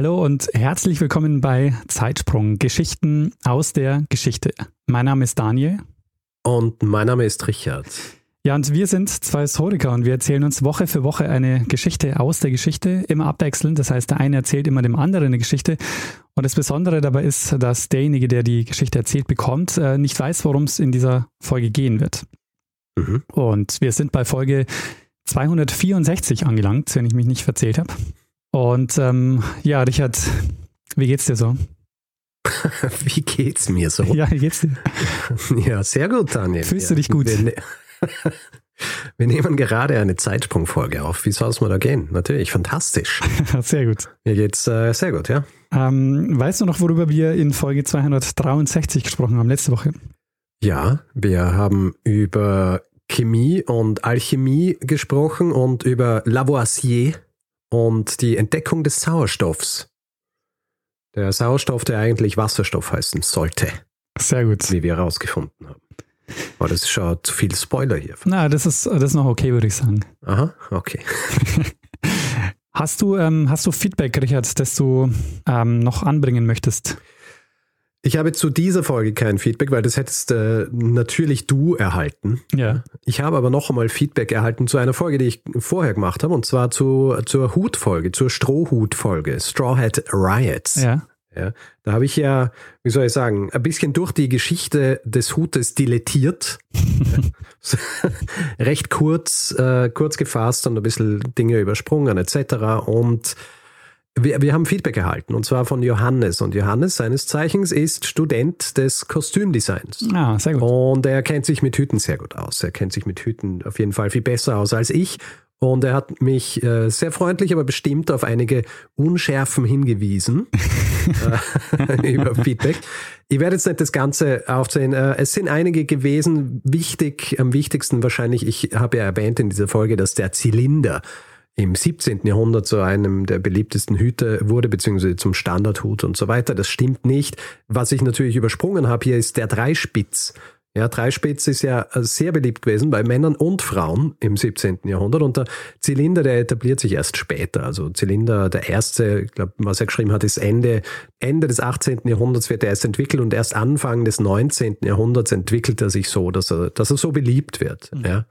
Hallo und herzlich willkommen bei Zeitsprung Geschichten aus der Geschichte. Mein Name ist Daniel. Und mein Name ist Richard. Ja, und wir sind zwei Historiker und wir erzählen uns Woche für Woche eine Geschichte aus der Geschichte, immer abwechselnd. Das heißt, der eine erzählt immer dem anderen eine Geschichte. Und das Besondere dabei ist, dass derjenige, der die Geschichte erzählt bekommt, äh, nicht weiß, worum es in dieser Folge gehen wird. Mhm. Und wir sind bei Folge 264 angelangt, wenn ich mich nicht verzählt habe. Und ähm, ja, Richard, wie geht's dir so? wie geht's mir so? Ja, wie geht's dir? Ja, sehr gut, Daniel. Fühlst ja. du dich gut? Wir, ne wir nehmen gerade eine Zeitsprungfolge auf. Wie soll es mal da gehen? Natürlich, fantastisch. sehr gut. Mir geht's äh, sehr gut, ja. Ähm, weißt du noch, worüber wir in Folge 263 gesprochen haben, letzte Woche? Ja, wir haben über Chemie und Alchemie gesprochen und über Lavoisier und die Entdeckung des Sauerstoffs. Der Sauerstoff, der eigentlich Wasserstoff heißen sollte. Sehr gut. Wie wir herausgefunden haben. Aber das ist schon zu viel Spoiler hier. Na, das ist, das ist noch okay, würde ich sagen. Aha, okay. hast, du, ähm, hast du Feedback, Richard, das du ähm, noch anbringen möchtest? Ich habe zu dieser Folge kein Feedback, weil das hättest äh, natürlich du erhalten. Ja. Ich habe aber noch einmal Feedback erhalten zu einer Folge, die ich vorher gemacht habe, und zwar zu, zur Hutfolge, zur Strohhutfolge, Straw Hat Riots. Ja. Ja, da habe ich ja, wie soll ich sagen, ein bisschen durch die Geschichte des Hutes dilettiert. Recht kurz, äh, kurz gefasst und ein bisschen Dinge übersprungen etc. Und wir, wir haben Feedback erhalten und zwar von Johannes. Und Johannes seines Zeichens ist Student des Kostümdesigns. Ah, sehr gut. Und er kennt sich mit Hüten sehr gut aus. Er kennt sich mit Hüten auf jeden Fall viel besser aus als ich. Und er hat mich äh, sehr freundlich, aber bestimmt auf einige Unschärfen hingewiesen äh, über Feedback. Ich werde jetzt nicht das Ganze aufzählen. Äh, es sind einige gewesen. Wichtig, am wichtigsten wahrscheinlich, ich habe ja erwähnt in dieser Folge, dass der Zylinder im 17. Jahrhundert zu einem der beliebtesten Hüte wurde, beziehungsweise zum Standardhut und so weiter. Das stimmt nicht. Was ich natürlich übersprungen habe hier ist der Dreispitz. Ja, Dreispitz ist ja sehr beliebt gewesen bei Männern und Frauen im 17. Jahrhundert und der Zylinder, der etabliert sich erst später. Also Zylinder, der erste, ich glaube, was er geschrieben hat, ist Ende, Ende des 18. Jahrhunderts wird er erst entwickelt und erst Anfang des 19. Jahrhunderts entwickelt er sich so, dass er, dass er so beliebt wird. Mhm. Ja.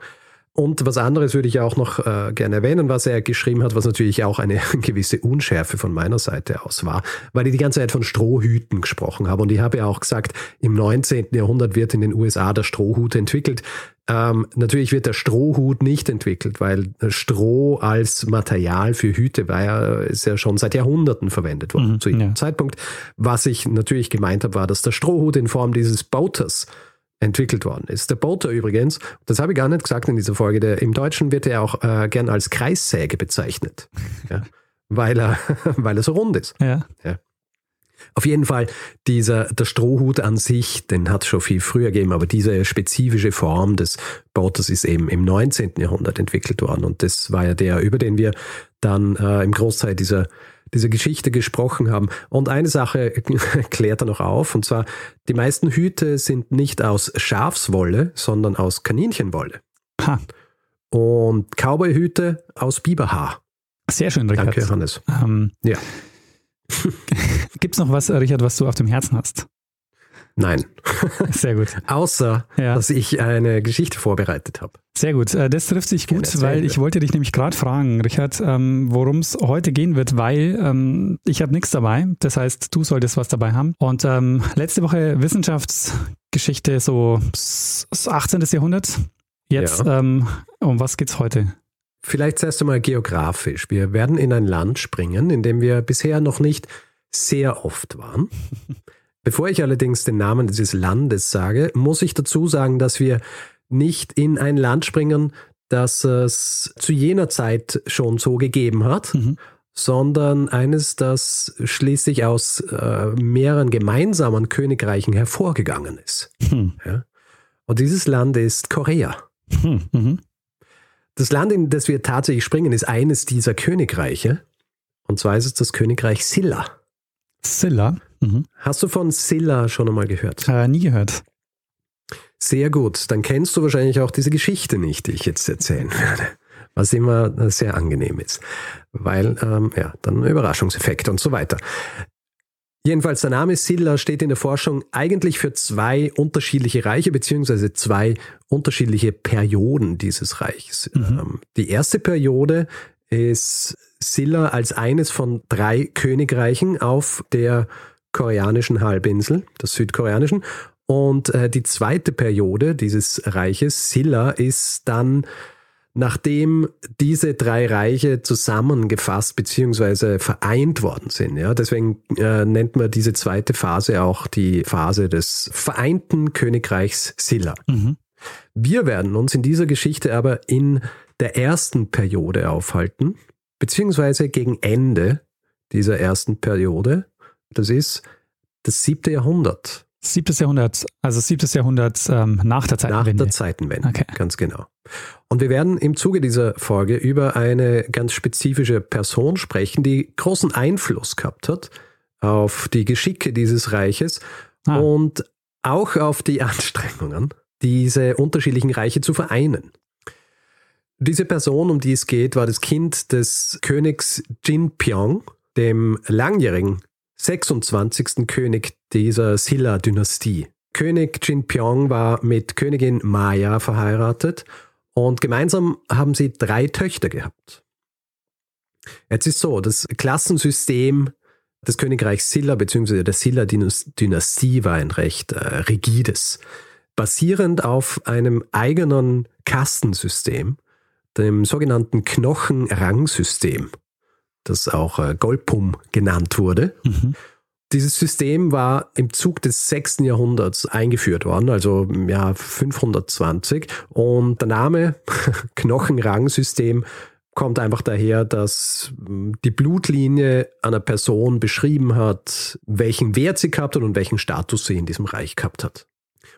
Und was anderes würde ich auch noch äh, gerne erwähnen, was er geschrieben hat, was natürlich auch eine gewisse Unschärfe von meiner Seite aus war, weil ich die ganze Zeit von Strohhüten gesprochen habe. Und ich habe ja auch gesagt, im 19. Jahrhundert wird in den USA der Strohhut entwickelt. Ähm, natürlich wird der Strohhut nicht entwickelt, weil Stroh als Material für Hüte war ja, ist ja schon seit Jahrhunderten verwendet worden mhm, zu jedem ja. Zeitpunkt. Was ich natürlich gemeint habe, war, dass der Strohhut in Form dieses Boaters entwickelt worden ist. Der Boater übrigens, das habe ich gar nicht gesagt in dieser Folge, der, im Deutschen wird er auch äh, gern als Kreissäge bezeichnet, ja, weil, er, weil er so rund ist. Ja. ja. Auf jeden Fall, dieser, der Strohhut an sich, den hat es schon viel früher gegeben, aber diese spezifische Form des Boaters ist eben im 19. Jahrhundert entwickelt worden und das war ja der, über den wir dann äh, im Großteil dieser dieser Geschichte gesprochen haben. Und eine Sache klärt er noch auf, und zwar, die meisten Hüte sind nicht aus Schafswolle, sondern aus Kaninchenwolle. Ha. Und Cowboyhüte aus Biberhaar. Sehr schön, Richard. Danke, Hannes. Ähm, ja. Gibt es noch was, Richard, was du auf dem Herzen hast? Nein. Sehr gut. Außer, ja. dass ich eine Geschichte vorbereitet habe. Sehr gut. Äh, das trifft sich gut, Gerne, weil ich wollte dich nämlich gerade fragen, Richard, ähm, worum es heute gehen wird, weil ähm, ich habe nichts dabei. Das heißt, du solltest was dabei haben. Und ähm, letzte Woche Wissenschaftsgeschichte, so 18. Jahrhundert. Jetzt, ja. ähm, um was geht's heute? Vielleicht zuerst einmal geografisch. Wir werden in ein Land springen, in dem wir bisher noch nicht sehr oft waren. Bevor ich allerdings den Namen dieses Landes sage, muss ich dazu sagen, dass wir nicht in ein Land springen, das es zu jener Zeit schon so gegeben hat, mhm. sondern eines, das schließlich aus äh, mehreren gemeinsamen Königreichen hervorgegangen ist. Hm. Ja? Und dieses Land ist Korea. Hm. Mhm. Das Land, in das wir tatsächlich springen, ist eines dieser Königreiche. Und zwar ist es das Königreich Silla. Silla? Mhm. Hast du von Silla schon einmal gehört? Äh, nie gehört. Sehr gut. Dann kennst du wahrscheinlich auch diese Geschichte nicht, die ich jetzt erzählen werde. Was immer sehr angenehm ist. Weil, ähm, ja, dann Überraschungseffekt und so weiter. Jedenfalls, der Name Silla steht in der Forschung eigentlich für zwei unterschiedliche Reiche, beziehungsweise zwei unterschiedliche Perioden dieses Reichs. Mhm. Ähm, die erste Periode ist Silla als eines von drei Königreichen auf der koreanischen Halbinsel, der südkoreanischen. Und äh, die zweite Periode dieses Reiches, Silla, ist dann nachdem diese drei Reiche zusammengefasst bzw. vereint worden sind. Ja, deswegen äh, nennt man diese zweite Phase auch die Phase des vereinten Königreichs Silla. Mhm. Wir werden uns in dieser Geschichte aber in der ersten Periode aufhalten, beziehungsweise gegen Ende dieser ersten Periode. Das ist das siebte Jahrhundert. Siebtes Jahrhundert, also siebtes Jahrhundert ähm, nach der Zeitenwende. Nach der Zeitenwende, okay. ganz genau. Und wir werden im Zuge dieser Folge über eine ganz spezifische Person sprechen, die großen Einfluss gehabt hat auf die Geschicke dieses Reiches ah. und auch auf die Anstrengungen, diese unterschiedlichen Reiche zu vereinen. Diese Person, um die es geht, war das Kind des Königs Jin Pyong, dem langjährigen 26. König dieser Silla-Dynastie. König Jinpyong war mit Königin Maya verheiratet und gemeinsam haben sie drei Töchter gehabt. Jetzt ist so, das Klassensystem des Königreichs Silla bzw. der Silla-Dynastie war ein recht äh, rigides, basierend auf einem eigenen Kastensystem, dem sogenannten Knochenrangsystem das auch äh, Golpum genannt wurde. Mhm. Dieses System war im Zug des 6. Jahrhunderts eingeführt worden, also im Jahr 520. Und der Name Knochenrangsystem kommt einfach daher, dass hm, die Blutlinie einer Person beschrieben hat, welchen Wert sie gehabt hat und welchen Status sie in diesem Reich gehabt hat.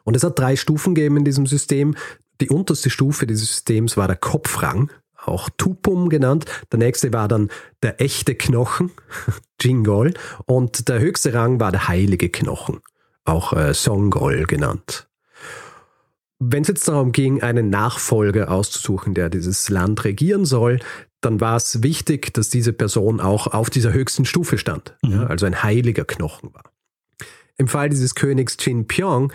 Und es hat drei Stufen gegeben in diesem System. Die unterste Stufe dieses Systems war der Kopfrang auch Tupum genannt. Der nächste war dann der echte Knochen, Jingol. Und der höchste Rang war der heilige Knochen, auch äh, Songol genannt. Wenn es jetzt darum ging, einen Nachfolger auszusuchen, der dieses Land regieren soll, dann war es wichtig, dass diese Person auch auf dieser höchsten Stufe stand, mhm. ja, also ein heiliger Knochen war. Im Fall dieses Königs Jin Pyong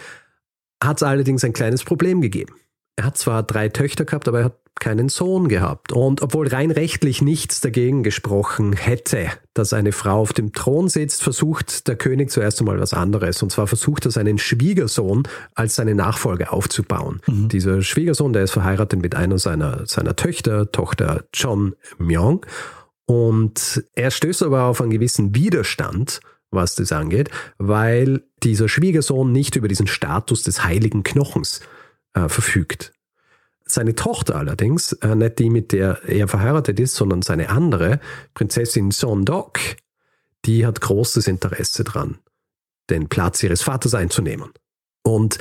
hat es allerdings ein kleines Problem gegeben. Er hat zwar drei Töchter gehabt, aber er hat keinen Sohn gehabt. Und obwohl rein rechtlich nichts dagegen gesprochen hätte, dass eine Frau auf dem Thron sitzt, versucht der König zuerst einmal was anderes. Und zwar versucht er seinen Schwiegersohn als seine Nachfolge aufzubauen. Mhm. Dieser Schwiegersohn, der ist verheiratet mit einer seiner, seiner Töchter, Tochter John Myung. Und er stößt aber auf einen gewissen Widerstand, was das angeht, weil dieser Schwiegersohn nicht über diesen Status des heiligen Knochens äh, verfügt. Seine Tochter allerdings, äh, nicht die, mit der er verheiratet ist, sondern seine andere, Prinzessin Sondok, die hat großes Interesse dran, den Platz ihres Vaters einzunehmen. Und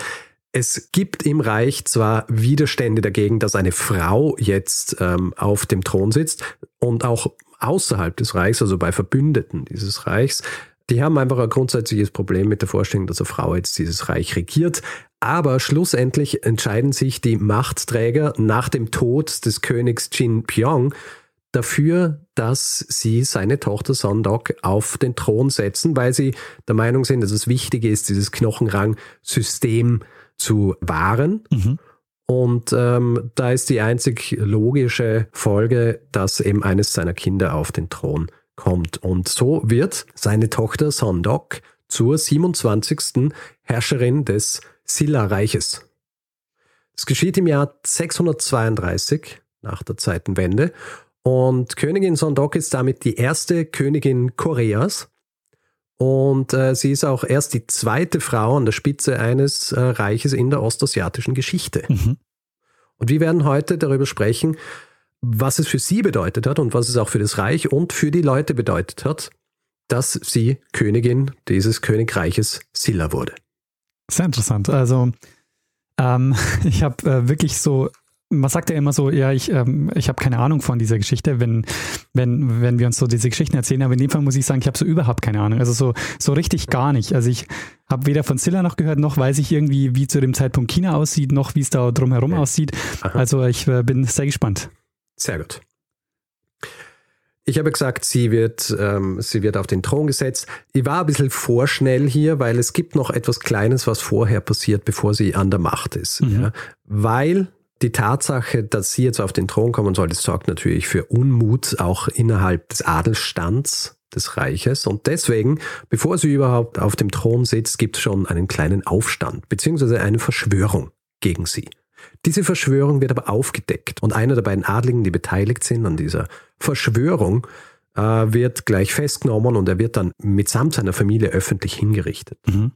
es gibt im Reich zwar Widerstände dagegen, dass eine Frau jetzt ähm, auf dem Thron sitzt und auch außerhalb des Reichs, also bei Verbündeten dieses Reichs, die haben einfach ein grundsätzliches Problem mit der Vorstellung, dass eine Frau jetzt dieses Reich regiert. Aber schlussendlich entscheiden sich die Machtträger nach dem Tod des Königs Jin Pyong dafür, dass sie seine Tochter Sondok auf den Thron setzen, weil sie der Meinung sind, dass es wichtig ist, dieses Knochenrang-System zu wahren. Mhm. Und ähm, da ist die einzig logische Folge, dass eben eines seiner Kinder auf den Thron kommt. Und so wird seine Tochter Sondok zur 27. Herrscherin des Silla-Reiches. Es geschieht im Jahr 632 nach der Zeitenwende und Königin Sondok ist damit die erste Königin Koreas und äh, sie ist auch erst die zweite Frau an der Spitze eines äh, Reiches in der ostasiatischen Geschichte. Mhm. Und wir werden heute darüber sprechen, was es für sie bedeutet hat und was es auch für das Reich und für die Leute bedeutet hat, dass sie Königin dieses Königreiches Silla wurde. Sehr interessant. Also ähm, ich habe äh, wirklich so man sagt ja immer so, ja, ich, ähm, ich habe keine Ahnung von dieser Geschichte, wenn, wenn, wenn wir uns so diese Geschichten erzählen, aber in dem Fall muss ich sagen, ich habe so überhaupt keine Ahnung. Also so, so richtig gar nicht. Also ich habe weder von Silla noch gehört, noch weiß ich irgendwie, wie zu dem Zeitpunkt China aussieht, noch wie es da drumherum okay. aussieht. Aha. Also ich äh, bin sehr gespannt. Sehr gut. Ich habe gesagt, sie wird, ähm, sie wird auf den Thron gesetzt. Ich war ein bisschen vorschnell hier, weil es gibt noch etwas Kleines, was vorher passiert, bevor sie an der Macht ist. Mhm. Ja? Weil die Tatsache, dass sie jetzt auf den Thron kommen soll, das sorgt natürlich für Unmut auch innerhalb des Adelsstands des Reiches. Und deswegen, bevor sie überhaupt auf dem Thron sitzt, gibt es schon einen kleinen Aufstand, beziehungsweise eine Verschwörung gegen sie. Diese Verschwörung wird aber aufgedeckt und einer der beiden Adligen, die beteiligt sind an dieser Verschwörung, äh, wird gleich festgenommen und er wird dann mitsamt seiner Familie öffentlich hingerichtet. Mhm.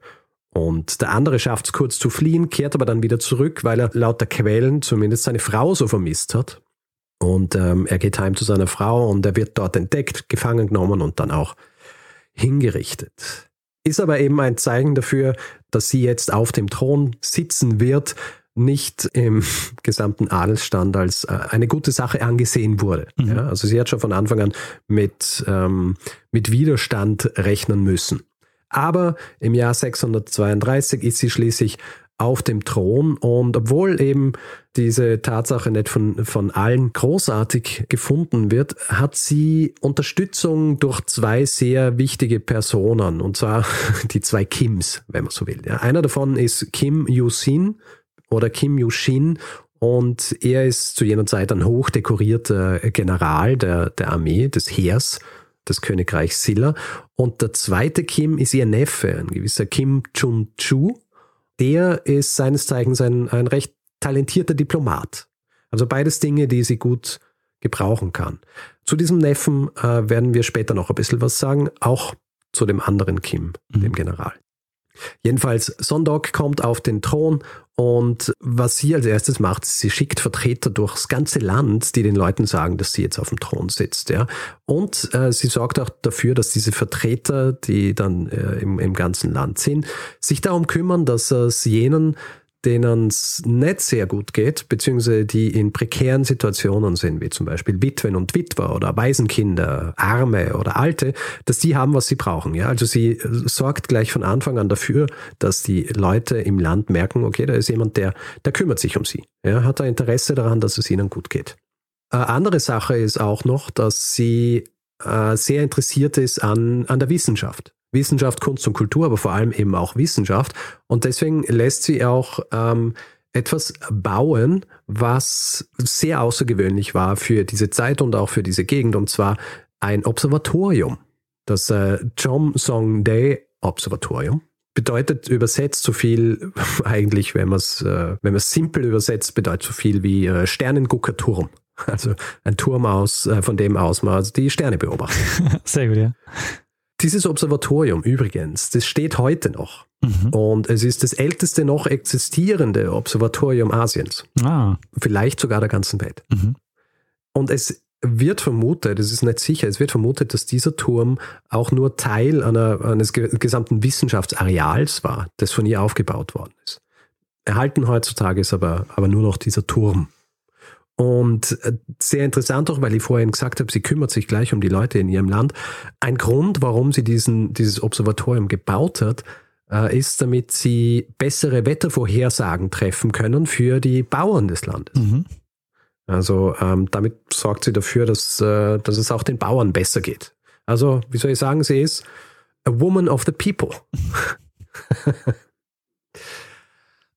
Und der andere schafft es kurz zu fliehen, kehrt aber dann wieder zurück, weil er laut der Quellen zumindest seine Frau so vermisst hat. Und ähm, er geht heim zu seiner Frau und er wird dort entdeckt, gefangen genommen und dann auch hingerichtet. Ist aber eben ein Zeichen dafür, dass sie jetzt auf dem Thron sitzen wird, nicht im gesamten Adelsstand als äh, eine gute Sache angesehen wurde. Mhm. Ja, also sie hat schon von Anfang an mit, ähm, mit Widerstand rechnen müssen. Aber im Jahr 632 ist sie schließlich auf dem Thron und obwohl eben diese Tatsache nicht von, von allen großartig gefunden wird, hat sie Unterstützung durch zwei sehr wichtige Personen und zwar die zwei Kims, wenn man so will. Ja, einer davon ist Kim Yusin oder Kim Yushin und er ist zu jener Zeit ein hochdekorierter General der, der Armee, des Heers des Königreichs Silla. Und der zweite Kim ist ihr Neffe, ein gewisser Kim Chun-Chu. Der ist seines Zeichens ein, ein recht talentierter Diplomat. Also beides Dinge, die sie gut gebrauchen kann. Zu diesem Neffen äh, werden wir später noch ein bisschen was sagen, auch zu dem anderen Kim, mhm. dem General. Jedenfalls, Sondok kommt auf den Thron und was sie als erstes macht, sie schickt Vertreter durchs ganze Land, die den Leuten sagen, dass sie jetzt auf dem Thron sitzt. Ja? Und äh, sie sorgt auch dafür, dass diese Vertreter, die dann äh, im, im ganzen Land sind, sich darum kümmern, dass es jenen denen es nicht sehr gut geht, beziehungsweise die in prekären Situationen sind, wie zum Beispiel Witwen und Witwer oder Waisenkinder, Arme oder Alte, dass die haben, was sie brauchen. Ja? Also sie äh, sorgt gleich von Anfang an dafür, dass die Leute im Land merken, okay, da ist jemand, der, der kümmert sich um sie. Ja? Hat ein Interesse daran, dass es ihnen gut geht. Eine andere Sache ist auch noch, dass sie äh, sehr interessiert ist an, an der Wissenschaft. Wissenschaft, Kunst und Kultur, aber vor allem eben auch Wissenschaft. Und deswegen lässt sie auch ähm, etwas bauen, was sehr außergewöhnlich war für diese Zeit und auch für diese Gegend, und zwar ein Observatorium. Das äh, Chom Song Day Observatorium bedeutet übersetzt so viel, eigentlich, wenn man es äh, simpel übersetzt, bedeutet so viel wie äh, Sternengucker Turm. Also ein Turm aus, äh, von dem aus man die Sterne beobachtet. Sehr gut, ja. Dieses Observatorium übrigens, das steht heute noch. Mhm. Und es ist das älteste noch existierende Observatorium Asiens. Ah. Vielleicht sogar der ganzen Welt. Mhm. Und es wird vermutet, es ist nicht sicher, es wird vermutet, dass dieser Turm auch nur Teil einer, eines gesamten Wissenschaftsareals war, das von ihr aufgebaut worden ist. Erhalten heutzutage ist aber, aber nur noch dieser Turm. Und äh, sehr interessant auch, weil ich vorhin gesagt habe, sie kümmert sich gleich um die Leute in ihrem Land. Ein Grund, warum sie diesen, dieses Observatorium gebaut hat, äh, ist, damit sie bessere Wettervorhersagen treffen können für die Bauern des Landes. Mhm. Also ähm, damit sorgt sie dafür, dass, äh, dass es auch den Bauern besser geht. Also, wie soll ich sagen, sie ist a woman of the people.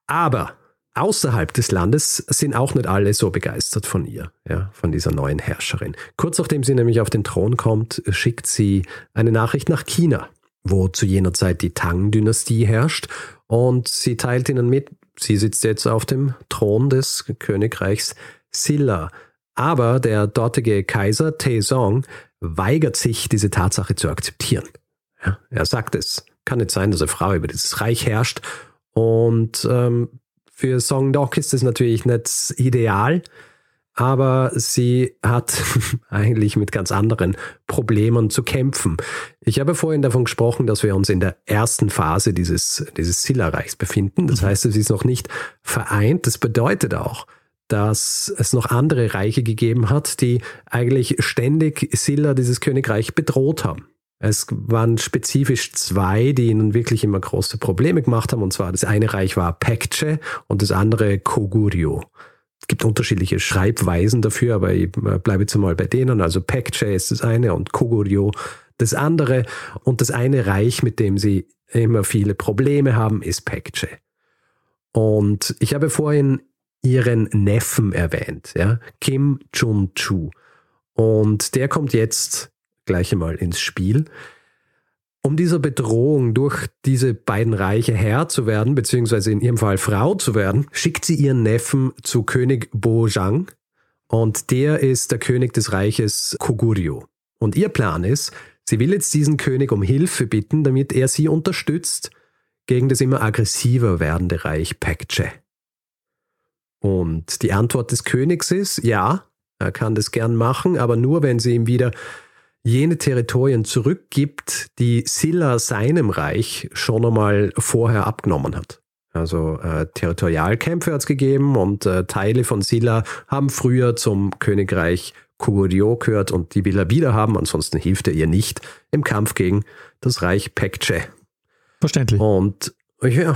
Aber Außerhalb des Landes sind auch nicht alle so begeistert von ihr, ja, von dieser neuen Herrscherin. Kurz nachdem sie nämlich auf den Thron kommt, schickt sie eine Nachricht nach China, wo zu jener Zeit die Tang-Dynastie herrscht, und sie teilt ihnen mit, sie sitzt jetzt auf dem Thron des Königreichs Silla. Aber der dortige Kaiser Taizong weigert sich, diese Tatsache zu akzeptieren. Ja, er sagt, es kann nicht sein, dass eine Frau über dieses Reich herrscht und ähm, für Songdoc ist das natürlich nicht ideal. aber sie hat eigentlich mit ganz anderen Problemen zu kämpfen. Ich habe vorhin davon gesprochen, dass wir uns in der ersten Phase dieses, dieses Silla-Reichs befinden. Das mhm. heißt, es ist noch nicht vereint. Das bedeutet auch, dass es noch andere Reiche gegeben hat, die eigentlich ständig Silla, dieses Königreich, bedroht haben. Es waren spezifisch zwei, die ihnen wirklich immer große Probleme gemacht haben. Und zwar das eine Reich war Pekce und das andere Koguryo. Es gibt unterschiedliche Schreibweisen dafür, aber ich bleibe jetzt mal bei denen. Also Pekce ist das eine und Koguryo das andere. Und das eine Reich, mit dem sie immer viele Probleme haben, ist Pekce. Und ich habe vorhin ihren Neffen erwähnt, ja, Kim Chun-Chu. Und der kommt jetzt gleich einmal ins Spiel. Um dieser Bedrohung durch diese beiden Reiche Herr zu werden, beziehungsweise in ihrem Fall Frau zu werden, schickt sie ihren Neffen zu König Bojang und der ist der König des Reiches Koguryo. Und ihr Plan ist, sie will jetzt diesen König um Hilfe bitten, damit er sie unterstützt gegen das immer aggressiver werdende Reich Pekche. Und die Antwort des Königs ist, ja, er kann das gern machen, aber nur wenn sie ihm wieder jene Territorien zurückgibt, die Silla seinem Reich schon einmal vorher abgenommen hat. Also äh, Territorialkämpfe hat es gegeben und äh, Teile von Silla haben früher zum Königreich Koguryo gehört und die will er wieder haben, ansonsten hilft er ihr nicht im Kampf gegen das Reich Pekche. Verständlich. Und ja,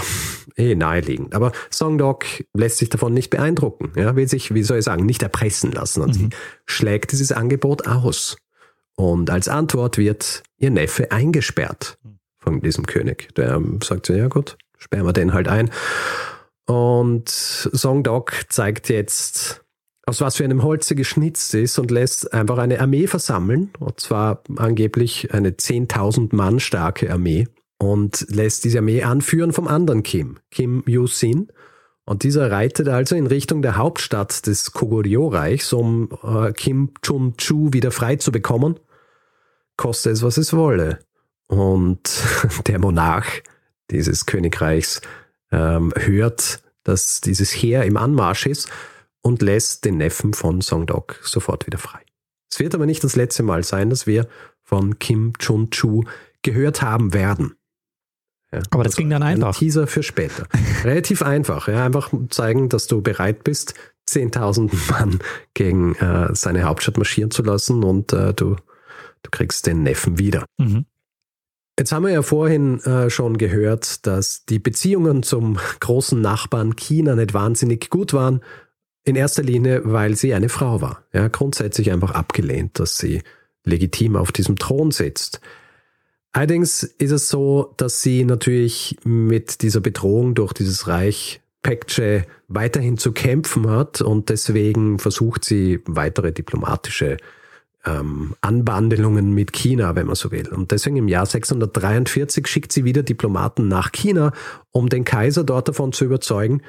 eh naheliegend. Aber Songdog lässt sich davon nicht beeindrucken. Ja, will sich, wie soll ich sagen, nicht erpressen lassen. Und mhm. sie schlägt dieses Angebot aus. Und als Antwort wird ihr Neffe eingesperrt von diesem König. Der sagt so, ja gut, sperren wir den halt ein. Und Songdog zeigt jetzt, aus was für einem Holze geschnitzt ist und lässt einfach eine Armee versammeln. Und zwar angeblich eine 10.000 Mann starke Armee. Und lässt diese Armee anführen vom anderen Kim, Kim Yu-sin. Und dieser reitet also in Richtung der Hauptstadt des Koguryo-Reichs, um äh, Kim Chun-Chu wieder frei zu bekommen koste es, was es wolle. Und der Monarch dieses Königreichs ähm, hört, dass dieses Heer im Anmarsch ist und lässt den Neffen von Songdok sofort wieder frei. Es wird aber nicht das letzte Mal sein, dass wir von Kim Chun-Chu gehört haben werden. Ja, aber das also ging dann einfach. Ein Teaser für später. Relativ einfach. Ja, einfach zeigen, dass du bereit bist, 10.000 Mann gegen äh, seine Hauptstadt marschieren zu lassen und äh, du Du kriegst den Neffen wieder. Mhm. Jetzt haben wir ja vorhin äh, schon gehört, dass die Beziehungen zum großen Nachbarn China nicht wahnsinnig gut waren. In erster Linie, weil sie eine Frau war. Ja, grundsätzlich einfach abgelehnt, dass sie legitim auf diesem Thron sitzt. Allerdings ist es so, dass sie natürlich mit dieser Bedrohung durch dieses Reich Pekce weiterhin zu kämpfen hat und deswegen versucht sie weitere diplomatische ähm, Anbandelungen mit China, wenn man so will. Und deswegen im Jahr 643 schickt sie wieder Diplomaten nach China, um den Kaiser dort davon zu überzeugen,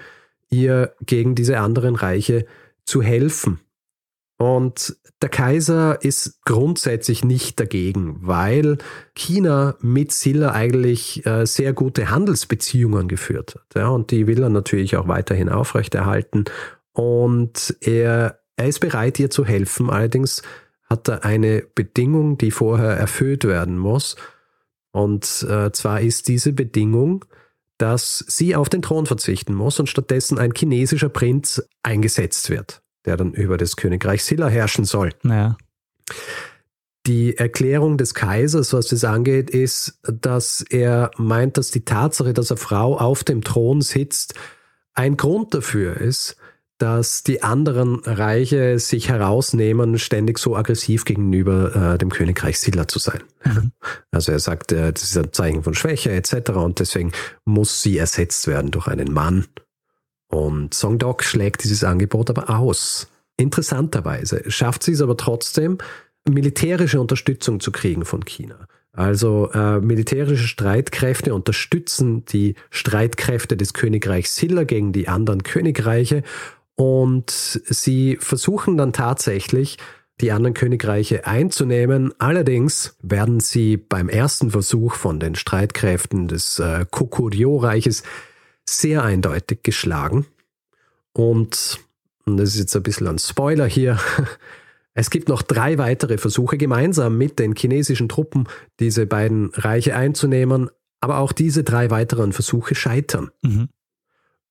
ihr gegen diese anderen Reiche zu helfen. Und der Kaiser ist grundsätzlich nicht dagegen, weil China mit Silla eigentlich äh, sehr gute Handelsbeziehungen geführt hat. Ja, und die will er natürlich auch weiterhin aufrechterhalten. Und er, er ist bereit, ihr zu helfen. Allerdings hat er eine Bedingung, die vorher erfüllt werden muss. Und äh, zwar ist diese Bedingung, dass sie auf den Thron verzichten muss und stattdessen ein chinesischer Prinz eingesetzt wird, der dann über das Königreich Silla herrschen soll. Naja. Die Erklärung des Kaisers, was das angeht, ist, dass er meint, dass die Tatsache, dass eine Frau auf dem Thron sitzt, ein Grund dafür ist, dass die anderen Reiche sich herausnehmen, ständig so aggressiv gegenüber äh, dem Königreich Silla zu sein. Mhm. Also er sagt, äh, das ist ein Zeichen von Schwäche etc. und deswegen muss sie ersetzt werden durch einen Mann. Und Songdok schlägt dieses Angebot aber aus. Interessanterweise schafft sie es aber trotzdem, militärische Unterstützung zu kriegen von China. Also äh, militärische Streitkräfte unterstützen die Streitkräfte des Königreichs Silla gegen die anderen Königreiche und sie versuchen dann tatsächlich, die anderen Königreiche einzunehmen. Allerdings werden sie beim ersten Versuch von den Streitkräften des äh, Kokuryo-Reiches sehr eindeutig geschlagen. Und und das ist jetzt ein bisschen ein Spoiler hier, es gibt noch drei weitere Versuche, gemeinsam mit den chinesischen Truppen diese beiden Reiche einzunehmen, aber auch diese drei weiteren Versuche scheitern. Mhm.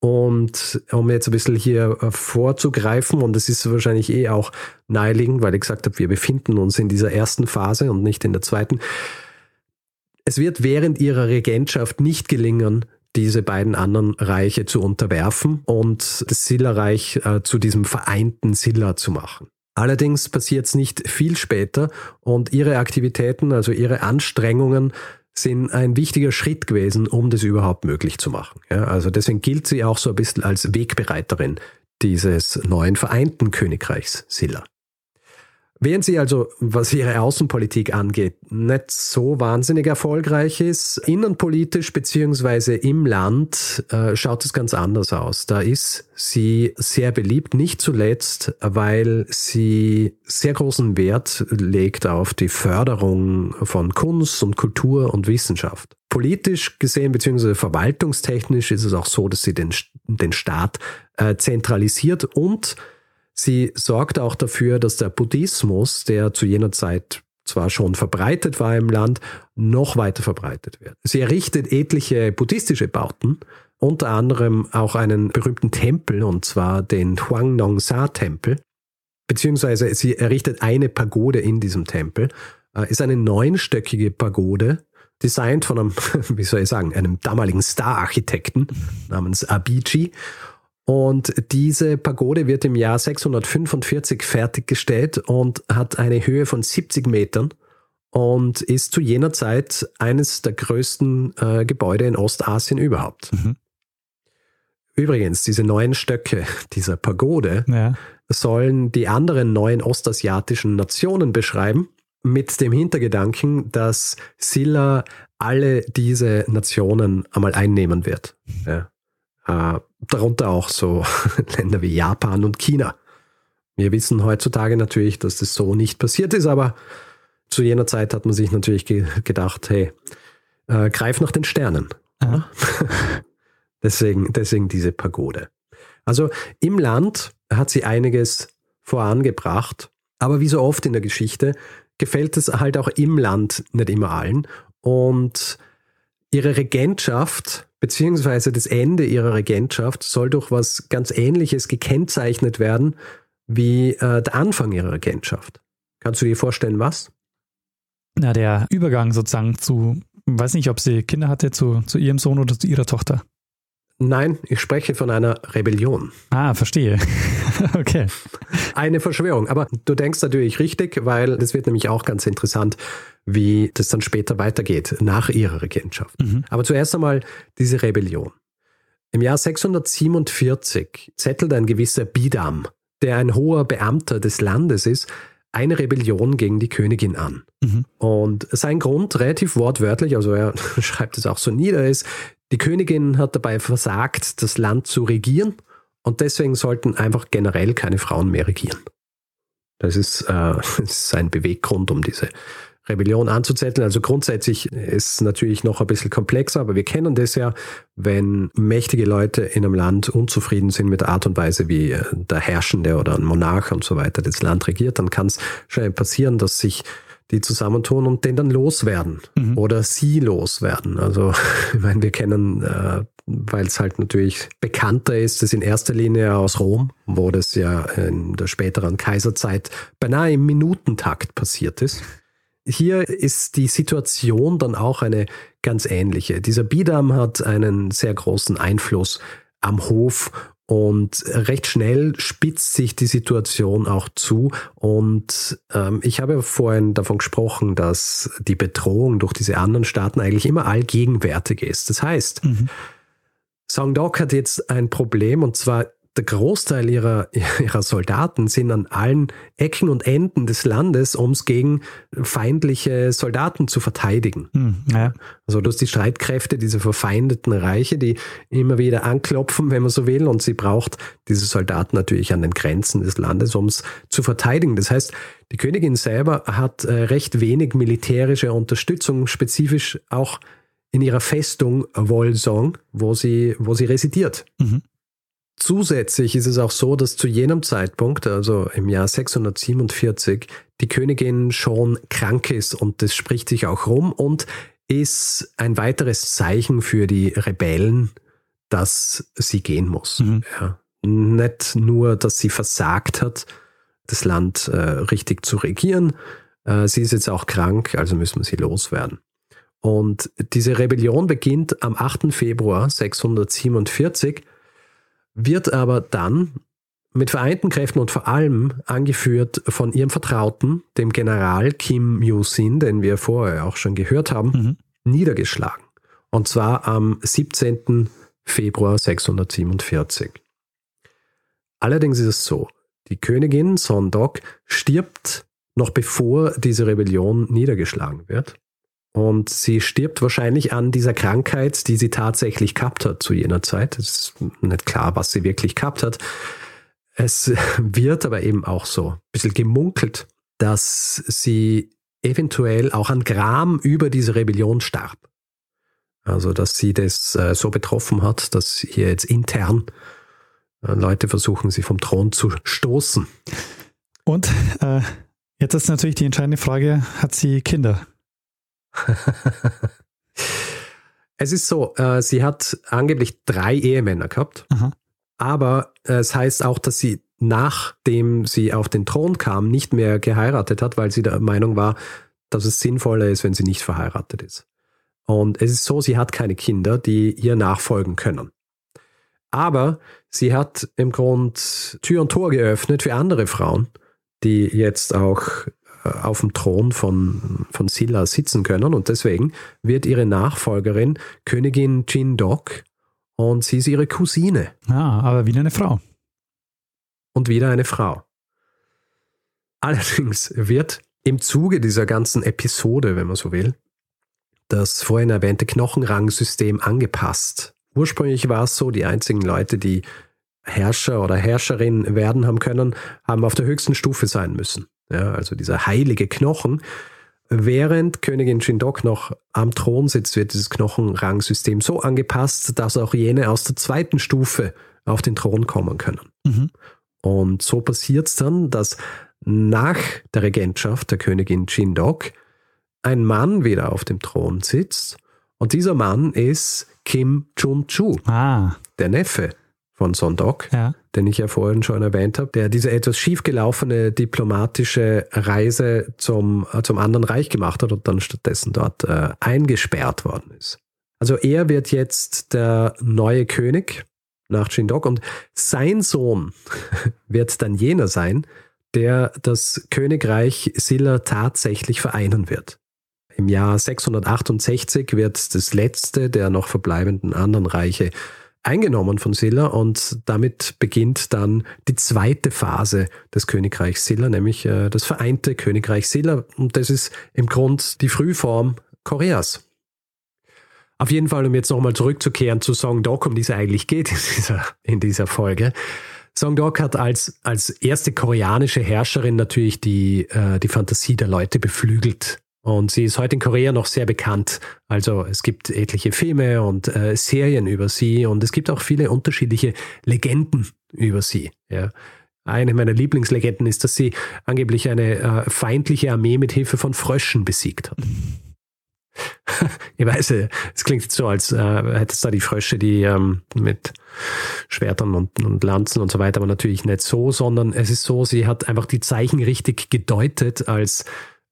Und um jetzt ein bisschen hier äh, vorzugreifen, und das ist wahrscheinlich eh auch naheliegend, weil ich gesagt habe, wir befinden uns in dieser ersten Phase und nicht in der zweiten. Es wird während ihrer Regentschaft nicht gelingen, diese beiden anderen Reiche zu unterwerfen und das Silla-Reich äh, zu diesem vereinten Silla zu machen. Allerdings passiert es nicht viel später und ihre Aktivitäten, also ihre Anstrengungen, sind ein wichtiger Schritt gewesen, um das überhaupt möglich zu machen. Ja, also deswegen gilt sie auch so ein bisschen als Wegbereiterin dieses neuen vereinten Königreichs Silla. Während sie also, was ihre Außenpolitik angeht, nicht so wahnsinnig erfolgreich ist, innenpolitisch beziehungsweise im Land äh, schaut es ganz anders aus. Da ist sie sehr beliebt, nicht zuletzt, weil sie sehr großen Wert legt auf die Förderung von Kunst und Kultur und Wissenschaft. Politisch gesehen beziehungsweise verwaltungstechnisch ist es auch so, dass sie den, den Staat äh, zentralisiert und Sie sorgt auch dafür, dass der Buddhismus, der zu jener Zeit zwar schon verbreitet war im Land, noch weiter verbreitet wird. Sie errichtet etliche buddhistische Bauten, unter anderem auch einen berühmten Tempel, und zwar den Huangnong-Sa-Tempel, beziehungsweise sie errichtet eine Pagode in diesem Tempel, äh, ist eine neunstöckige Pagode, designt von einem, wie soll ich sagen, einem damaligen Star-Architekten namens Abiji und diese Pagode wird im Jahr 645 fertiggestellt und hat eine Höhe von 70 Metern und ist zu jener Zeit eines der größten äh, Gebäude in Ostasien überhaupt. Mhm. Übrigens, diese neuen Stöcke dieser Pagode ja. sollen die anderen neuen ostasiatischen Nationen beschreiben, mit dem Hintergedanken, dass Silla alle diese Nationen einmal einnehmen wird. Ja. Äh, darunter auch so Länder wie Japan und China. Wir wissen heutzutage natürlich, dass das so nicht passiert ist, aber zu jener Zeit hat man sich natürlich ge gedacht, hey, äh, greif nach den Sternen. deswegen, deswegen diese Pagode. Also im Land hat sie einiges vorangebracht, aber wie so oft in der Geschichte gefällt es halt auch im Land nicht immer allen. Und ihre Regentschaft beziehungsweise das Ende ihrer Regentschaft soll durch was ganz Ähnliches gekennzeichnet werden wie äh, der Anfang ihrer Regentschaft. Kannst du dir vorstellen, was? Na, der Übergang sozusagen zu, weiß nicht, ob sie Kinder hatte, zu, zu ihrem Sohn oder zu ihrer Tochter. Nein, ich spreche von einer Rebellion. Ah, verstehe. okay. Eine Verschwörung. Aber du denkst natürlich richtig, weil das wird nämlich auch ganz interessant, wie das dann später weitergeht, nach ihrer Regentschaft. Mhm. Aber zuerst einmal diese Rebellion. Im Jahr 647 zettelt ein gewisser Bidam, der ein hoher Beamter des Landes ist, eine Rebellion gegen die Königin an. Mhm. Und sein Grund, relativ wortwörtlich, also er schreibt es auch so nieder, ist, die Königin hat dabei versagt, das Land zu regieren und deswegen sollten einfach generell keine Frauen mehr regieren. Das ist, äh, das ist ein Beweggrund, um diese Rebellion anzuzetteln. Also grundsätzlich ist es natürlich noch ein bisschen komplexer, aber wir kennen das ja, wenn mächtige Leute in einem Land unzufrieden sind mit der Art und Weise, wie der Herrschende oder ein Monarch und so weiter das Land regiert, dann kann es schnell passieren, dass sich die zusammentun und den dann loswerden mhm. oder sie loswerden. Also ich meine, wir kennen, äh, weil es halt natürlich bekannter ist, das in erster Linie aus Rom, wo das ja in der späteren Kaiserzeit beinahe im Minutentakt passiert ist. Hier ist die Situation dann auch eine ganz ähnliche. Dieser Bidam hat einen sehr großen Einfluss am Hof und recht schnell spitzt sich die Situation auch zu. Und ähm, ich habe vorhin davon gesprochen, dass die Bedrohung durch diese anderen Staaten eigentlich immer allgegenwärtig ist. Das heißt, mhm. Songdok hat jetzt ein Problem und zwar der Großteil ihrer, ihrer Soldaten sind an allen Ecken und Enden des Landes, um es gegen feindliche Soldaten zu verteidigen. Hm, ja. Also du hast die Streitkräfte dieser verfeindeten Reiche, die immer wieder anklopfen, wenn man so will, und sie braucht diese Soldaten natürlich an den Grenzen des Landes, um es zu verteidigen. Das heißt, die Königin selber hat äh, recht wenig militärische Unterstützung, spezifisch auch in ihrer Festung Wolsong, wo sie, wo sie residiert. Mhm. Zusätzlich ist es auch so, dass zu jenem Zeitpunkt, also im Jahr 647, die Königin schon krank ist und das spricht sich auch rum und ist ein weiteres Zeichen für die Rebellen, dass sie gehen muss. Mhm. Ja. Nicht nur, dass sie versagt hat, das Land äh, richtig zu regieren, äh, sie ist jetzt auch krank, also müssen wir sie loswerden. Und diese Rebellion beginnt am 8. Februar 647 wird aber dann mit vereinten Kräften und vor allem angeführt von ihrem Vertrauten, dem General Kim Yu-sin, den wir vorher auch schon gehört haben, mhm. niedergeschlagen. Und zwar am 17. Februar 647. Allerdings ist es so, die Königin Sondok stirbt noch bevor diese Rebellion niedergeschlagen wird. Und sie stirbt wahrscheinlich an dieser Krankheit, die sie tatsächlich gehabt hat zu jener Zeit. Es ist nicht klar, was sie wirklich gehabt hat. Es wird aber eben auch so ein bisschen gemunkelt, dass sie eventuell auch an Gram über diese Rebellion starb. Also, dass sie das äh, so betroffen hat, dass hier jetzt intern äh, Leute versuchen, sie vom Thron zu stoßen. Und äh, jetzt ist natürlich die entscheidende Frage, hat sie Kinder? es ist so, äh, sie hat angeblich drei Ehemänner gehabt, Aha. aber äh, es heißt auch, dass sie nachdem sie auf den Thron kam, nicht mehr geheiratet hat, weil sie der Meinung war, dass es sinnvoller ist, wenn sie nicht verheiratet ist. Und es ist so, sie hat keine Kinder, die ihr nachfolgen können. Aber sie hat im Grund Tür und Tor geöffnet für andere Frauen, die jetzt auch auf dem Thron von, von Silla sitzen können. Und deswegen wird ihre Nachfolgerin Königin Jindok und sie ist ihre Cousine. Ah, aber wieder eine Frau. Und wieder eine Frau. Allerdings wird im Zuge dieser ganzen Episode, wenn man so will, das vorhin erwähnte Knochenrangsystem angepasst. Ursprünglich war es so, die einzigen Leute, die Herrscher oder Herrscherin werden haben können, haben auf der höchsten Stufe sein müssen ja, also dieser heilige Knochen. Während Königin Shindok noch am Thron sitzt, wird dieses Knochenrangsystem so angepasst, dass auch jene aus der zweiten Stufe auf den Thron kommen können. Mhm. Und so passiert es dann, dass nach der Regentschaft der Königin Shindok ein Mann wieder auf dem Thron sitzt. Und dieser Mann ist Kim Chun-chu, ah. der Neffe von Sondok, ja. Den ich ja vorhin schon erwähnt habe, der diese etwas schiefgelaufene diplomatische Reise zum, äh, zum anderen Reich gemacht hat und dann stattdessen dort äh, eingesperrt worden ist. Also er wird jetzt der neue König nach Shindok und sein Sohn wird dann jener sein, der das Königreich Silla tatsächlich vereinen wird. Im Jahr 668 wird das letzte der noch verbleibenden anderen Reiche eingenommen von Silla und damit beginnt dann die zweite Phase des Königreichs Silla, nämlich äh, das vereinte Königreich Silla und das ist im Grund die Frühform Koreas. Auf jeden Fall, um jetzt nochmal zurückzukehren zu Songdok, um die es eigentlich geht in dieser, in dieser Folge. Songdok hat als, als erste koreanische Herrscherin natürlich die, äh, die Fantasie der Leute beflügelt. Und sie ist heute in Korea noch sehr bekannt. Also es gibt etliche Filme und äh, Serien über sie und es gibt auch viele unterschiedliche Legenden über sie. Ja. Eine meiner Lieblingslegenden ist, dass sie angeblich eine äh, feindliche Armee mit Hilfe von Fröschen besiegt hat. ich weiß, es klingt jetzt so, als äh, hätte da die Frösche, die ähm, mit Schwertern und, und Lanzen und so weiter, aber natürlich nicht so, sondern es ist so, sie hat einfach die Zeichen richtig gedeutet als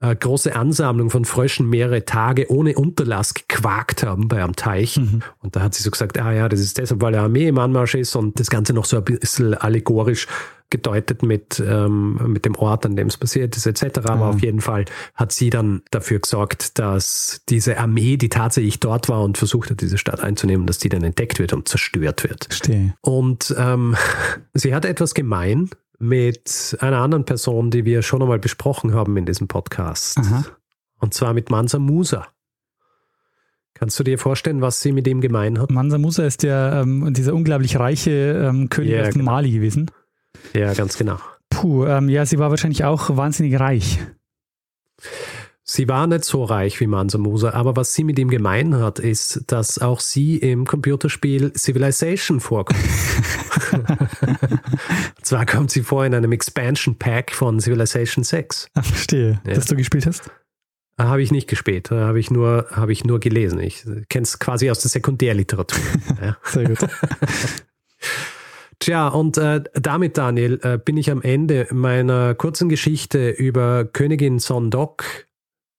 äh, große Ansammlung von Fröschen mehrere Tage ohne Unterlass gequakt haben bei einem Teich. Mhm. Und da hat sie so gesagt, ah ja, das ist deshalb, weil eine Armee im Anmarsch ist und das Ganze noch so ein bisschen allegorisch gedeutet mit, ähm, mit dem Ort, an dem es passiert ist, etc. Aber mhm. auf jeden Fall hat sie dann dafür gesorgt, dass diese Armee, die tatsächlich dort war und versucht hat, diese Stadt einzunehmen, dass die dann entdeckt wird und zerstört wird. Verstehe. Und ähm, sie hat etwas gemein mit einer anderen Person, die wir schon einmal besprochen haben in diesem Podcast. Aha. Und zwar mit Mansa Musa. Kannst du dir vorstellen, was sie mit ihm gemein hat? Mansa Musa ist ja ähm, dieser unglaublich reiche ähm, König ja, aus genau. Mali gewesen. Ja, ganz genau. Puh, ähm, ja, sie war wahrscheinlich auch wahnsinnig reich. Sie war nicht so reich wie Mansa Musa, aber was sie mit ihm gemein hat, ist, dass auch sie im Computerspiel Civilization vorkommt. Und zwar kommt sie vor in einem Expansion Pack von Civilization 6. Ach, verstehe, ja. dass du gespielt hast. Habe ich nicht gespielt, habe ich nur, habe ich nur gelesen. Ich kenne es quasi aus der Sekundärliteratur. ja. Sehr gut. Tja, und äh, damit, Daniel, äh, bin ich am Ende meiner kurzen Geschichte über Königin Sondok,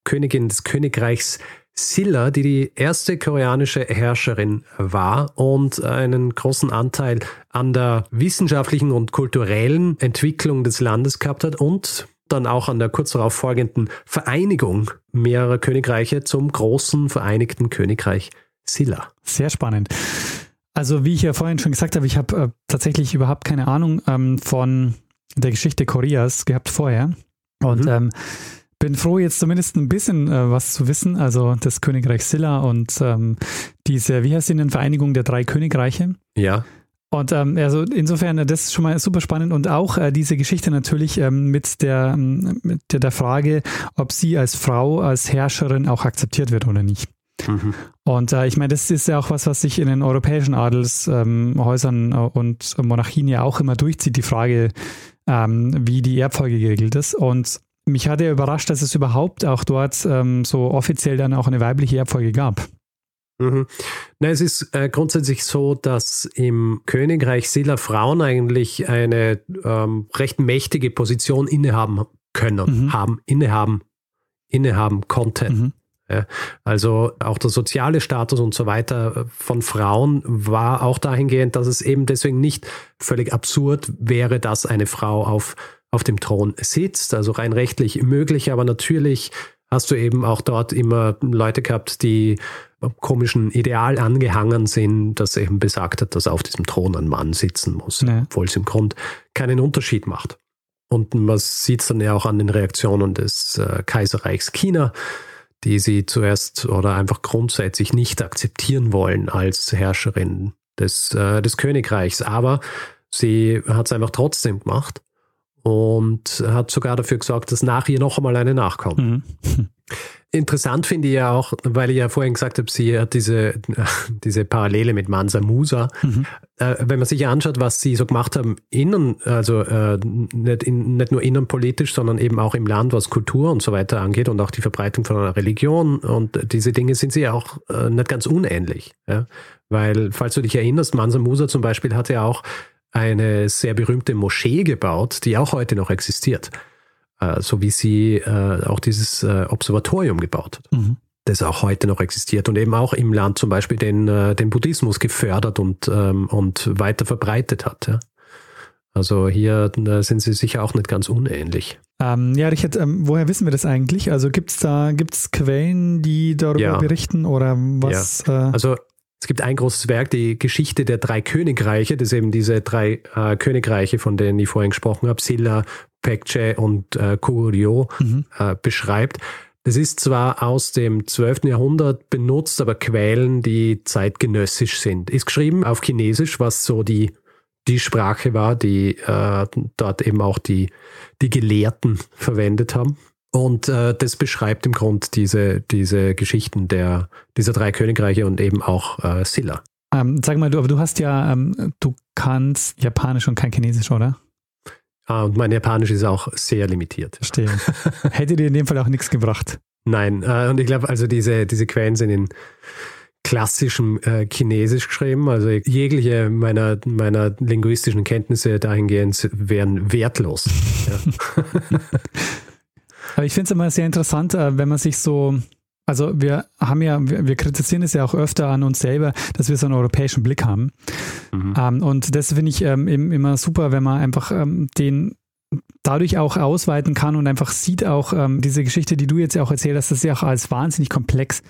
Königin des Königreichs Silla, die die erste koreanische Herrscherin war und einen großen Anteil an der wissenschaftlichen und kulturellen Entwicklung des Landes gehabt hat und dann auch an der kurz darauf folgenden Vereinigung mehrerer Königreiche zum großen Vereinigten Königreich Silla. Sehr spannend. Also wie ich ja vorhin schon gesagt habe, ich habe äh, tatsächlich überhaupt keine Ahnung ähm, von der Geschichte Koreas gehabt vorher. Und mhm. ähm, bin froh, jetzt zumindest ein bisschen äh, was zu wissen. Also das Königreich Silla und ähm, diese, wie heißt die denn, Vereinigung der drei Königreiche? Ja. Und ähm, also insofern, äh, das ist schon mal super spannend und auch äh, diese Geschichte natürlich ähm, mit, der, ähm, mit der, der Frage, ob sie als Frau, als Herrscherin auch akzeptiert wird oder nicht. Mhm. Und äh, ich meine, das ist ja auch was, was sich in den europäischen Adelshäusern äh, und Monarchien ja auch immer durchzieht, die Frage, ähm, wie die Erbfolge geregelt ist. Und mich hat ja überrascht, dass es überhaupt auch dort ähm, so offiziell dann auch eine weibliche Erbfolge gab. Mhm. Na, es ist äh, grundsätzlich so, dass im Königreich Silla Frauen eigentlich eine ähm, recht mächtige Position innehaben können, mhm. haben, innehaben, innehaben konnten. Mhm. Ja, also auch der soziale Status und so weiter von Frauen war auch dahingehend, dass es eben deswegen nicht völlig absurd wäre, dass eine Frau auf, auf dem Thron sitzt. Also rein rechtlich möglich, aber natürlich hast du eben auch dort immer Leute gehabt, die komischen Ideal angehangen sind, das eben besagt hat, dass auf diesem Thron ein Mann sitzen muss, nee. obwohl es im Grund keinen Unterschied macht. Und man sieht es dann ja auch an den Reaktionen des äh, Kaiserreichs China, die sie zuerst oder einfach grundsätzlich nicht akzeptieren wollen als Herrscherin des, äh, des Königreichs. Aber sie hat es einfach trotzdem gemacht und hat sogar dafür gesorgt, dass nach ihr noch einmal eine nachkommt. Mhm. Interessant finde ich ja auch, weil ich ja vorhin gesagt habe, sie hat diese, diese Parallele mit Mansa Musa. Mhm. Äh, wenn man sich anschaut, was sie so gemacht haben, innen, also äh, nicht, in, nicht nur innenpolitisch, sondern eben auch im Land, was Kultur und so weiter angeht und auch die Verbreitung von einer Religion und diese Dinge sind sie ja auch äh, nicht ganz unähnlich. Ja? Weil, falls du dich erinnerst, Mansa Musa zum Beispiel hat ja auch eine sehr berühmte Moschee gebaut, die auch heute noch existiert. Äh, so wie sie äh, auch dieses äh, Observatorium gebaut hat. Mhm. Das auch heute noch existiert und eben auch im Land zum Beispiel den, den Buddhismus gefördert und, ähm, und weiter verbreitet hat. Ja. Also hier sind sie sicher auch nicht ganz unähnlich. Ähm, ja, Richard, ähm, woher wissen wir das eigentlich? Also gibt es da gibt's Quellen, die darüber ja. berichten oder was? Ja. Äh also es gibt ein großes Werk, die Geschichte der drei Königreiche, das eben diese drei äh, Königreiche, von denen ich vorhin gesprochen habe, Silla, Pekche und äh, Kurio, mhm. äh, beschreibt. Das ist zwar aus dem 12. Jahrhundert benutzt, aber Quellen, die zeitgenössisch sind. Ist geschrieben auf Chinesisch, was so die, die Sprache war, die äh, dort eben auch die, die Gelehrten verwendet haben. Und äh, das beschreibt im Grunde diese, diese Geschichten der, dieser drei Königreiche und eben auch äh, Silla. Ähm, sag mal, du, aber du hast ja, ähm, du kannst Japanisch und kein Chinesisch, oder? Ah, und mein Japanisch ist auch sehr limitiert. Verstehe. Hätte dir in dem Fall auch nichts gebracht. Nein, äh, und ich glaube, also diese, diese Quellen sind in klassischem äh, Chinesisch geschrieben. Also jegliche meiner, meiner linguistischen Kenntnisse dahingehend wären wertlos. Ja. Aber ich finde es immer sehr interessant, äh, wenn man sich so, also wir haben ja, wir, kritisieren es ja auch öfter an uns selber, dass wir so einen europäischen Blick haben. Mhm. Ähm, und das finde ich ähm, immer super, wenn man einfach ähm, den dadurch auch ausweiten kann und einfach sieht auch diese Geschichte, die du jetzt ja auch erzählt hast, das ist ja auch als wahnsinnig komplex.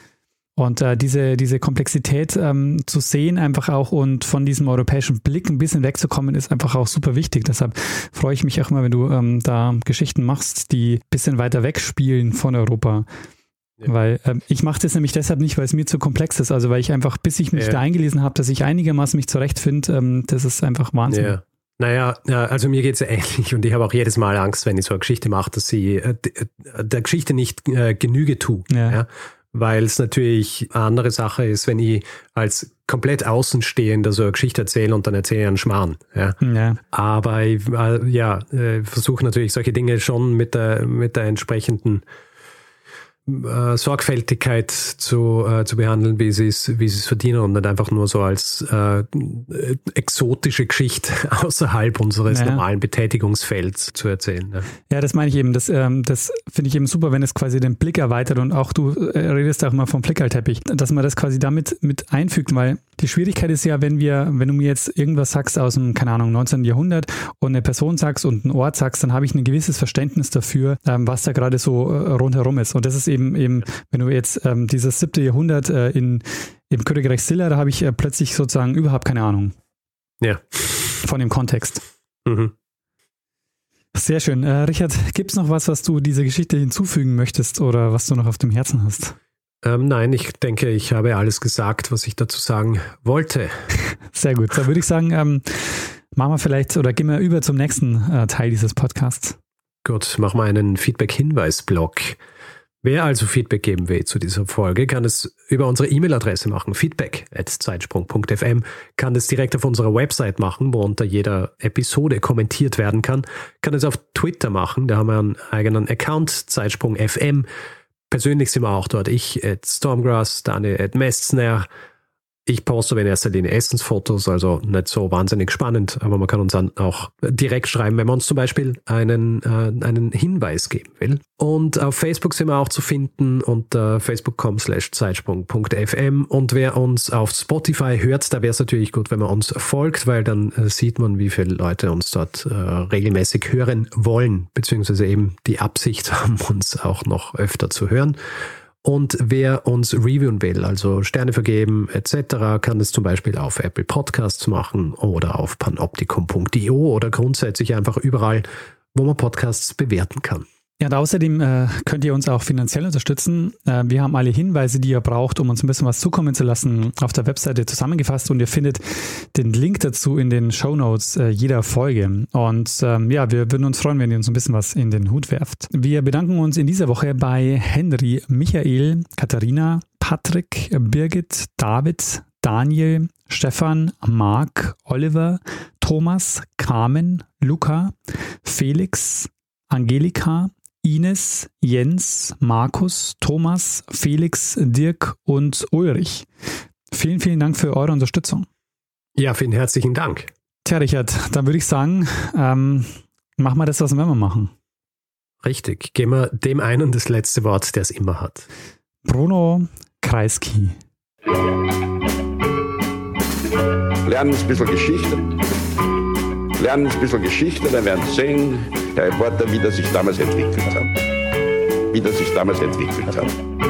Und äh, diese, diese Komplexität ähm, zu sehen einfach auch und von diesem europäischen Blick ein bisschen wegzukommen, ist einfach auch super wichtig. Deshalb freue ich mich auch immer, wenn du ähm, da Geschichten machst, die ein bisschen weiter wegspielen von Europa. Ja. Weil ähm, ich mache das nämlich deshalb nicht, weil es mir zu komplex ist. Also weil ich einfach, bis ich mich ja. da eingelesen habe, dass ich einigermaßen mich zurechtfinde, ähm, das ist einfach Wahnsinn. Ja. Naja, also mir geht es ja ähnlich und ich habe auch jedes Mal Angst, wenn ich so eine Geschichte mache, dass sie äh, der Geschichte nicht äh, Genüge tue. Ja. ja? Weil es natürlich eine andere Sache ist, wenn ich als komplett Außenstehender so eine Geschichte erzähle und dann erzähle ich einen Schmarrn. Ja. ja. Aber ich äh, ja, äh, versuche natürlich solche Dinge schon mit der, mit der entsprechenden äh, Sorgfältigkeit zu, äh, zu behandeln, wie sie es, wie es verdienen und nicht einfach nur so als äh, exotische Geschichte außerhalb unseres naja. normalen Betätigungsfelds zu erzählen. Ja, ja das meine ich eben. Das, ähm, das finde ich eben super, wenn es quasi den Blick erweitert und auch du äh, redest auch immer vom Flickerlteppich, dass man das quasi damit mit einfügt, weil die Schwierigkeit ist ja, wenn wir, wenn du mir jetzt irgendwas sagst aus dem, keine Ahnung, 19. Jahrhundert und eine Person sagst und einen Ort sagst, dann habe ich ein gewisses Verständnis dafür, ähm, was da gerade so äh, rundherum ist. Und das ist eben eben, eben wenn du jetzt ähm, dieses siebte Jahrhundert äh, in, im Königreich Silla, da habe ich äh, plötzlich sozusagen überhaupt keine Ahnung. Ja. Von dem Kontext. Mhm. Sehr schön. Äh, Richard, gibt es noch was, was du dieser Geschichte hinzufügen möchtest oder was du noch auf dem Herzen hast? Ähm, nein, ich denke, ich habe alles gesagt, was ich dazu sagen wollte. Sehr gut. Da würde ich sagen, ähm, machen wir vielleicht oder gehen wir über zum nächsten äh, Teil dieses Podcasts. Gut, machen wir einen Feedback-Hinweis-Blog. Wer also Feedback geben will zu dieser Folge, kann es über unsere E-Mail-Adresse machen, feedback.zeitsprung.fm, kann es direkt auf unserer Website machen, wo unter jeder Episode kommentiert werden kann, kann es auf Twitter machen, da haben wir einen eigenen Account, Zeitsprung.fm. Persönlich sind wir auch dort, ich at Stormgrass, Daniel at Mestner, ich poste aber in erster Linie Essensfotos, also nicht so wahnsinnig spannend, aber man kann uns dann auch direkt schreiben, wenn man uns zum Beispiel einen, äh, einen Hinweis geben will. Und auf Facebook sind wir auch zu finden unter facebook.com slash zeitsprung.fm und wer uns auf Spotify hört, da wäre es natürlich gut, wenn man uns folgt, weil dann äh, sieht man, wie viele Leute uns dort äh, regelmäßig hören wollen, beziehungsweise eben die Absicht haben, uns auch noch öfter zu hören. Und wer uns reviewen will, also Sterne vergeben etc., kann das zum Beispiel auf Apple Podcasts machen oder auf panoptikum.io oder grundsätzlich einfach überall, wo man Podcasts bewerten kann. Ja, und außerdem äh, könnt ihr uns auch finanziell unterstützen. Äh, wir haben alle Hinweise, die ihr braucht, um uns ein bisschen was zukommen zu lassen, auf der Webseite zusammengefasst und ihr findet den Link dazu in den Show Notes äh, jeder Folge. Und ähm, ja, wir würden uns freuen, wenn ihr uns ein bisschen was in den Hut werft. Wir bedanken uns in dieser Woche bei Henry, Michael, Katharina, Patrick, Birgit, David, Daniel, Stefan, Marc, Oliver, Thomas, Carmen, Luca, Felix, Angelika, Ines, Jens, Markus, Thomas, Felix, Dirk und Ulrich. Vielen, vielen Dank für eure Unterstützung. Ja, vielen herzlichen Dank. Tja, Richard, dann würde ich sagen, ähm, machen wir das, was wir immer machen. Richtig. Geben wir dem einen das letzte Wort, der es immer hat. Bruno Kreisky. Lernen ein bisschen Geschichte. Lernen ein bisschen Geschichte, dann werden Sie sehen, der Reporter, wie das sich damals entwickelt hat. Wie das sich damals entwickelt hat.